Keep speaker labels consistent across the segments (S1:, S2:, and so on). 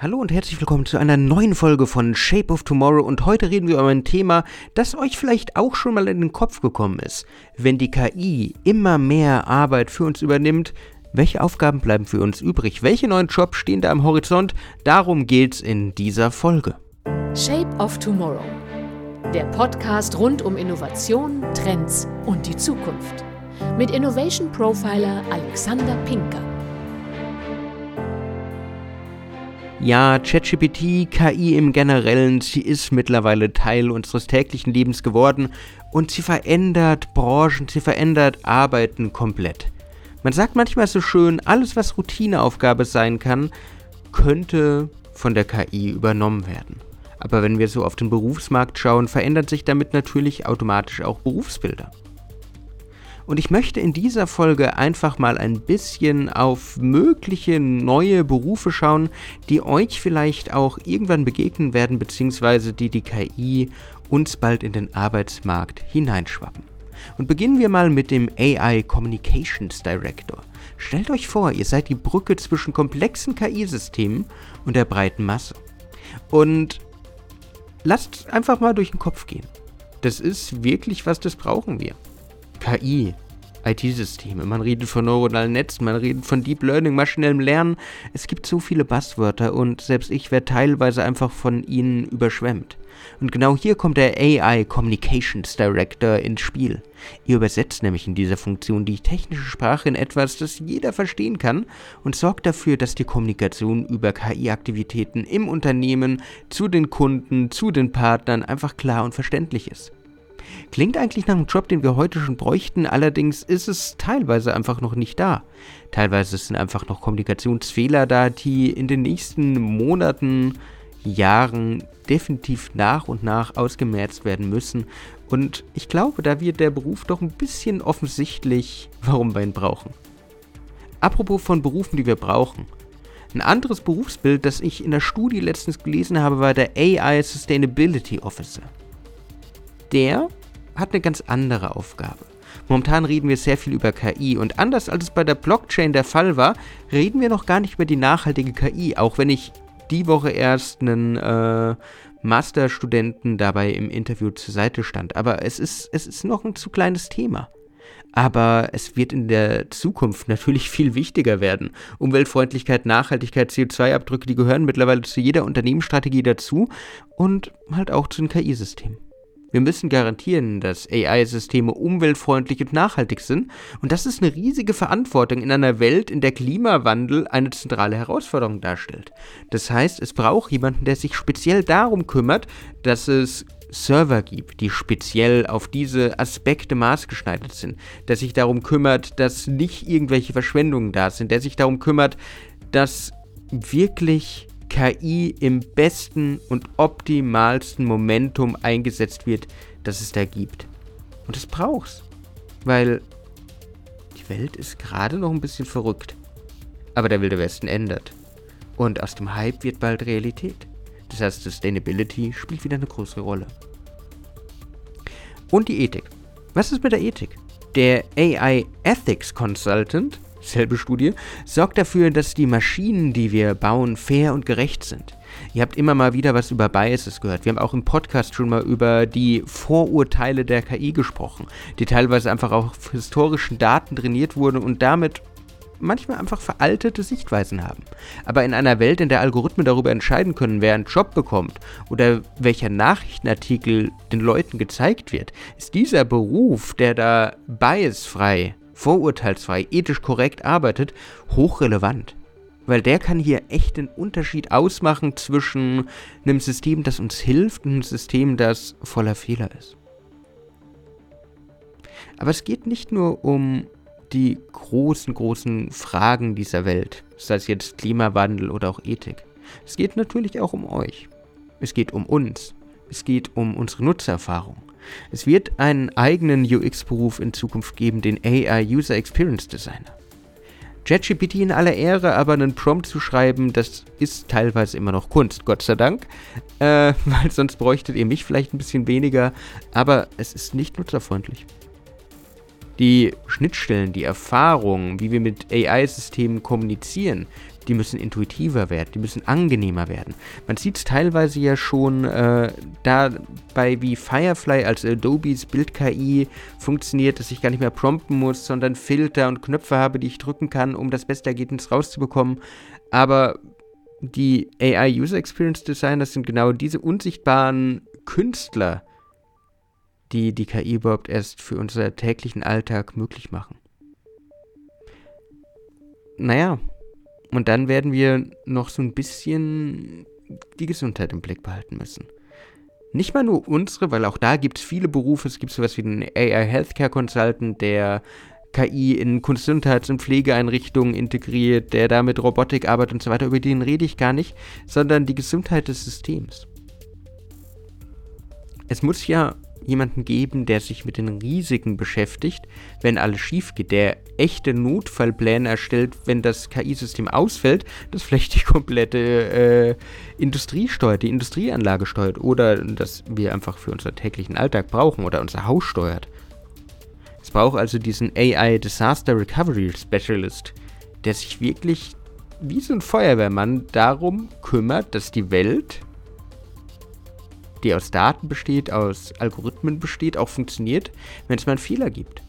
S1: Hallo und herzlich willkommen zu einer neuen Folge von Shape of Tomorrow und heute reden wir über ein Thema, das euch vielleicht auch schon mal in den Kopf gekommen ist. Wenn die KI immer mehr Arbeit für uns übernimmt, welche Aufgaben bleiben für uns übrig? Welche neuen Jobs stehen da am Horizont? Darum geht's in dieser Folge.
S2: Shape of Tomorrow. Der Podcast rund um Innovation, Trends und die Zukunft. Mit Innovation Profiler Alexander Pinker.
S1: Ja, ChatGPT, KI im Generellen, sie ist mittlerweile Teil unseres täglichen Lebens geworden und sie verändert Branchen, sie verändert Arbeiten komplett. Man sagt manchmal so schön, alles was Routineaufgabe sein kann, könnte von der KI übernommen werden. Aber wenn wir so auf den Berufsmarkt schauen, verändern sich damit natürlich automatisch auch Berufsbilder. Und ich möchte in dieser Folge einfach mal ein bisschen auf mögliche neue Berufe schauen, die euch vielleicht auch irgendwann begegnen werden, beziehungsweise die die KI uns bald in den Arbeitsmarkt hineinschwappen. Und beginnen wir mal mit dem AI Communications Director. Stellt euch vor, ihr seid die Brücke zwischen komplexen KI-Systemen und der breiten Masse. Und lasst einfach mal durch den Kopf gehen. Das ist wirklich was, das brauchen wir. KI, IT-Systeme, man redet von neuronalen Netzen, man redet von Deep Learning, maschinellem Lernen. Es gibt so viele Buzzwörter und selbst ich werde teilweise einfach von ihnen überschwemmt. Und genau hier kommt der AI Communications Director ins Spiel. Ihr übersetzt nämlich in dieser Funktion die technische Sprache in etwas, das jeder verstehen kann und sorgt dafür, dass die Kommunikation über KI-Aktivitäten im Unternehmen, zu den Kunden, zu den Partnern einfach klar und verständlich ist. Klingt eigentlich nach einem Job, den wir heute schon bräuchten, allerdings ist es teilweise einfach noch nicht da. Teilweise sind einfach noch Kommunikationsfehler da, die in den nächsten Monaten, Jahren definitiv nach und nach ausgemerzt werden müssen. Und ich glaube, da wird der Beruf doch ein bisschen offensichtlich, warum wir ihn brauchen. Apropos von Berufen, die wir brauchen. Ein anderes Berufsbild, das ich in der Studie letztens gelesen habe, war der AI Sustainability Officer. Der hat eine ganz andere Aufgabe. Momentan reden wir sehr viel über KI und anders als es bei der Blockchain der Fall war, reden wir noch gar nicht über die nachhaltige KI, auch wenn ich die Woche erst einen äh, Masterstudenten dabei im Interview zur Seite stand. Aber es ist, es ist noch ein zu kleines Thema. Aber es wird in der Zukunft natürlich viel wichtiger werden. Umweltfreundlichkeit, Nachhaltigkeit, CO2-Abdrücke, die gehören mittlerweile zu jeder Unternehmensstrategie dazu und halt auch zu den KI-Systemen. Wir müssen garantieren, dass AI-Systeme umweltfreundlich und nachhaltig sind. Und das ist eine riesige Verantwortung in einer Welt, in der Klimawandel eine zentrale Herausforderung darstellt. Das heißt, es braucht jemanden, der sich speziell darum kümmert, dass es Server gibt, die speziell auf diese Aspekte maßgeschneidert sind, der sich darum kümmert, dass nicht irgendwelche Verschwendungen da sind, der sich darum kümmert, dass wirklich KI im besten und optimalsten Momentum eingesetzt wird, das es da gibt. Und das brauchst. Weil die Welt ist gerade noch ein bisschen verrückt. Aber der Wilde Westen ändert. Und aus dem Hype wird bald Realität. Das heißt, Sustainability spielt wieder eine größere Rolle. Und die Ethik. Was ist mit der Ethik? Der AI Ethics Consultant selbe Studie, sorgt dafür, dass die Maschinen, die wir bauen, fair und gerecht sind. Ihr habt immer mal wieder was über Biases gehört. Wir haben auch im Podcast schon mal über die Vorurteile der KI gesprochen, die teilweise einfach auf historischen Daten trainiert wurden und damit manchmal einfach veraltete Sichtweisen haben. Aber in einer Welt, in der Algorithmen darüber entscheiden können, wer einen Job bekommt oder welcher Nachrichtenartikel den Leuten gezeigt wird, ist dieser Beruf, der da biasfrei vorurteilsfrei, ethisch korrekt arbeitet, hochrelevant. Weil der kann hier echt den Unterschied ausmachen zwischen einem System, das uns hilft und einem System, das voller Fehler ist. Aber es geht nicht nur um die großen, großen Fragen dieser Welt, sei es jetzt Klimawandel oder auch Ethik. Es geht natürlich auch um euch. Es geht um uns. Es geht um unsere Nutzererfahrung. Es wird einen eigenen UX-Beruf in Zukunft geben, den AI User Experience Designer. ChatGPT in aller Ehre, aber einen Prompt zu schreiben, das ist teilweise immer noch Kunst, Gott sei Dank. Äh, weil sonst bräuchtet ihr mich vielleicht ein bisschen weniger, aber es ist nicht nutzerfreundlich. Die Schnittstellen, die Erfahrungen, wie wir mit AI-Systemen kommunizieren, die müssen intuitiver werden, die müssen angenehmer werden. Man sieht es teilweise ja schon äh, dabei, wie Firefly als Adobes Bild-KI funktioniert, dass ich gar nicht mehr prompten muss, sondern Filter und Knöpfe habe, die ich drücken kann, um das beste Ergebnis rauszubekommen. Aber die AI User Experience Designers sind genau diese unsichtbaren Künstler, die die KI überhaupt erst für unseren täglichen Alltag möglich machen. Naja, und dann werden wir noch so ein bisschen die Gesundheit im Blick behalten müssen. Nicht mal nur unsere, weil auch da gibt es viele Berufe. Es gibt sowas wie einen AI Healthcare Consultant, der KI in Gesundheits- und Pflegeeinrichtungen integriert, der da mit Robotik arbeitet und so weiter. Über den rede ich gar nicht, sondern die Gesundheit des Systems. Es muss ja jemanden geben, der sich mit den Risiken beschäftigt, wenn alles schief geht, der echte Notfallpläne erstellt, wenn das KI-System ausfällt, das vielleicht die komplette äh, Industrie steuert, die Industrieanlage steuert oder das wir einfach für unseren täglichen Alltag brauchen oder unser Haus steuert. Es braucht also diesen AI Disaster Recovery Specialist, der sich wirklich wie so ein Feuerwehrmann darum kümmert, dass die Welt die aus Daten besteht, aus Algorithmen besteht, auch funktioniert, wenn es mal einen Fehler gibt.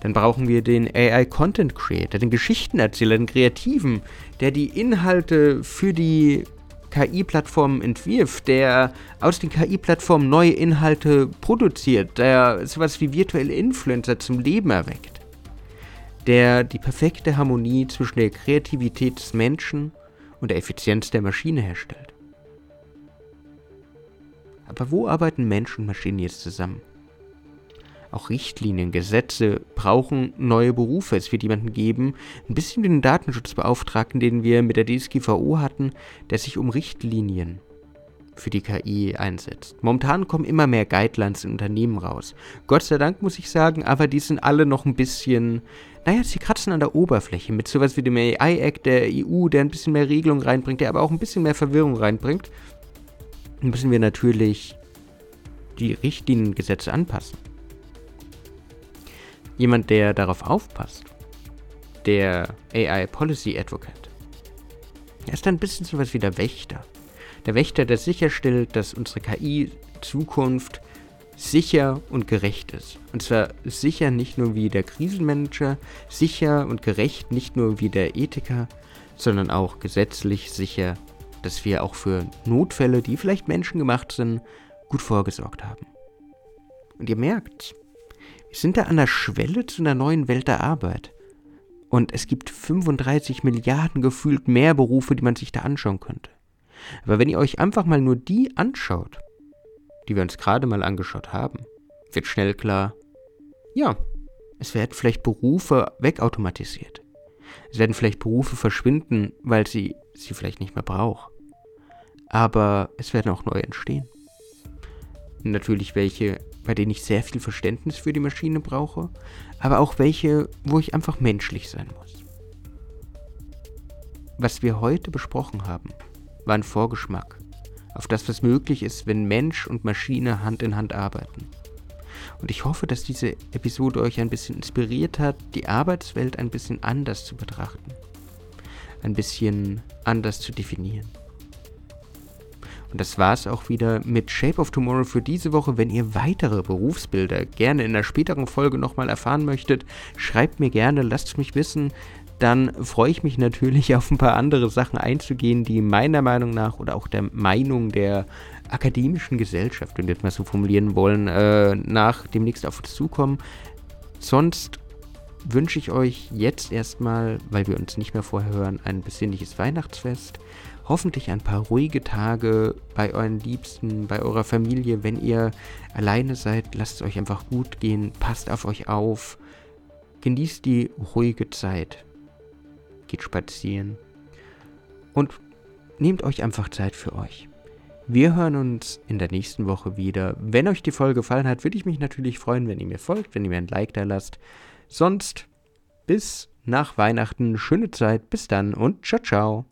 S1: Dann brauchen wir den AI Content Creator, den Geschichtenerzähler, den Kreativen, der die Inhalte für die KI-Plattformen entwirft, der aus den KI-Plattformen neue Inhalte produziert, der sowas wie virtuelle Influencer zum Leben erweckt, der die perfekte Harmonie zwischen der Kreativität des Menschen und der Effizienz der Maschine herstellt. Aber wo arbeiten Menschen und Maschinen jetzt zusammen? Auch Richtlinien, Gesetze brauchen neue Berufe. Es wird jemanden geben, ein bisschen den Datenschutzbeauftragten, den wir mit der DSGVO hatten, der sich um Richtlinien für die KI einsetzt. Momentan kommen immer mehr Guidelines in Unternehmen raus. Gott sei Dank muss ich sagen, aber die sind alle noch ein bisschen, naja, sie kratzen an der Oberfläche mit sowas wie dem AI-Act der EU, der ein bisschen mehr Regelung reinbringt, der aber auch ein bisschen mehr Verwirrung reinbringt müssen wir natürlich die Richtliniengesetze anpassen. Jemand, der darauf aufpasst, der AI Policy Advocate, er ist ein bisschen so was wie der Wächter. Der Wächter, der sicherstellt, dass unsere KI-Zukunft sicher und gerecht ist. Und zwar sicher nicht nur wie der Krisenmanager, sicher und gerecht nicht nur wie der Ethiker, sondern auch gesetzlich sicher dass wir auch für Notfälle, die vielleicht menschengemacht sind, gut vorgesorgt haben. Und ihr merkt, wir sind da an der Schwelle zu einer neuen Welt der Arbeit. Und es gibt 35 Milliarden gefühlt mehr Berufe, die man sich da anschauen könnte. Aber wenn ihr euch einfach mal nur die anschaut, die wir uns gerade mal angeschaut haben, wird schnell klar, ja, es werden vielleicht Berufe wegautomatisiert. Es werden vielleicht Berufe verschwinden, weil sie sie vielleicht nicht mehr braucht aber es werden auch neue entstehen. Natürlich welche, bei denen ich sehr viel Verständnis für die Maschine brauche, aber auch welche, wo ich einfach menschlich sein muss. Was wir heute besprochen haben, war ein Vorgeschmack auf das, was möglich ist, wenn Mensch und Maschine Hand in Hand arbeiten. Und ich hoffe, dass diese Episode euch ein bisschen inspiriert hat, die Arbeitswelt ein bisschen anders zu betrachten, ein bisschen anders zu definieren. Und das war es auch wieder mit Shape of Tomorrow für diese Woche. Wenn ihr weitere Berufsbilder gerne in einer späteren Folge nochmal erfahren möchtet, schreibt mir gerne, lasst es mich wissen. Dann freue ich mich natürlich auf ein paar andere Sachen einzugehen, die meiner Meinung nach oder auch der Meinung der akademischen Gesellschaft, wenn wir das mal so formulieren wollen, äh, nach demnächst auf uns zukommen. Sonst wünsche ich euch jetzt erstmal, weil wir uns nicht mehr vorher hören, ein besinnliches Weihnachtsfest hoffentlich ein paar ruhige Tage bei euren Liebsten, bei eurer Familie. Wenn ihr alleine seid, lasst es euch einfach gut gehen, passt auf euch auf, genießt die ruhige Zeit, geht spazieren und nehmt euch einfach Zeit für euch. Wir hören uns in der nächsten Woche wieder. Wenn euch die Folge gefallen hat, würde ich mich natürlich freuen, wenn ihr mir folgt, wenn ihr mir ein Like da lasst. Sonst bis nach Weihnachten, schöne Zeit, bis dann und ciao, ciao.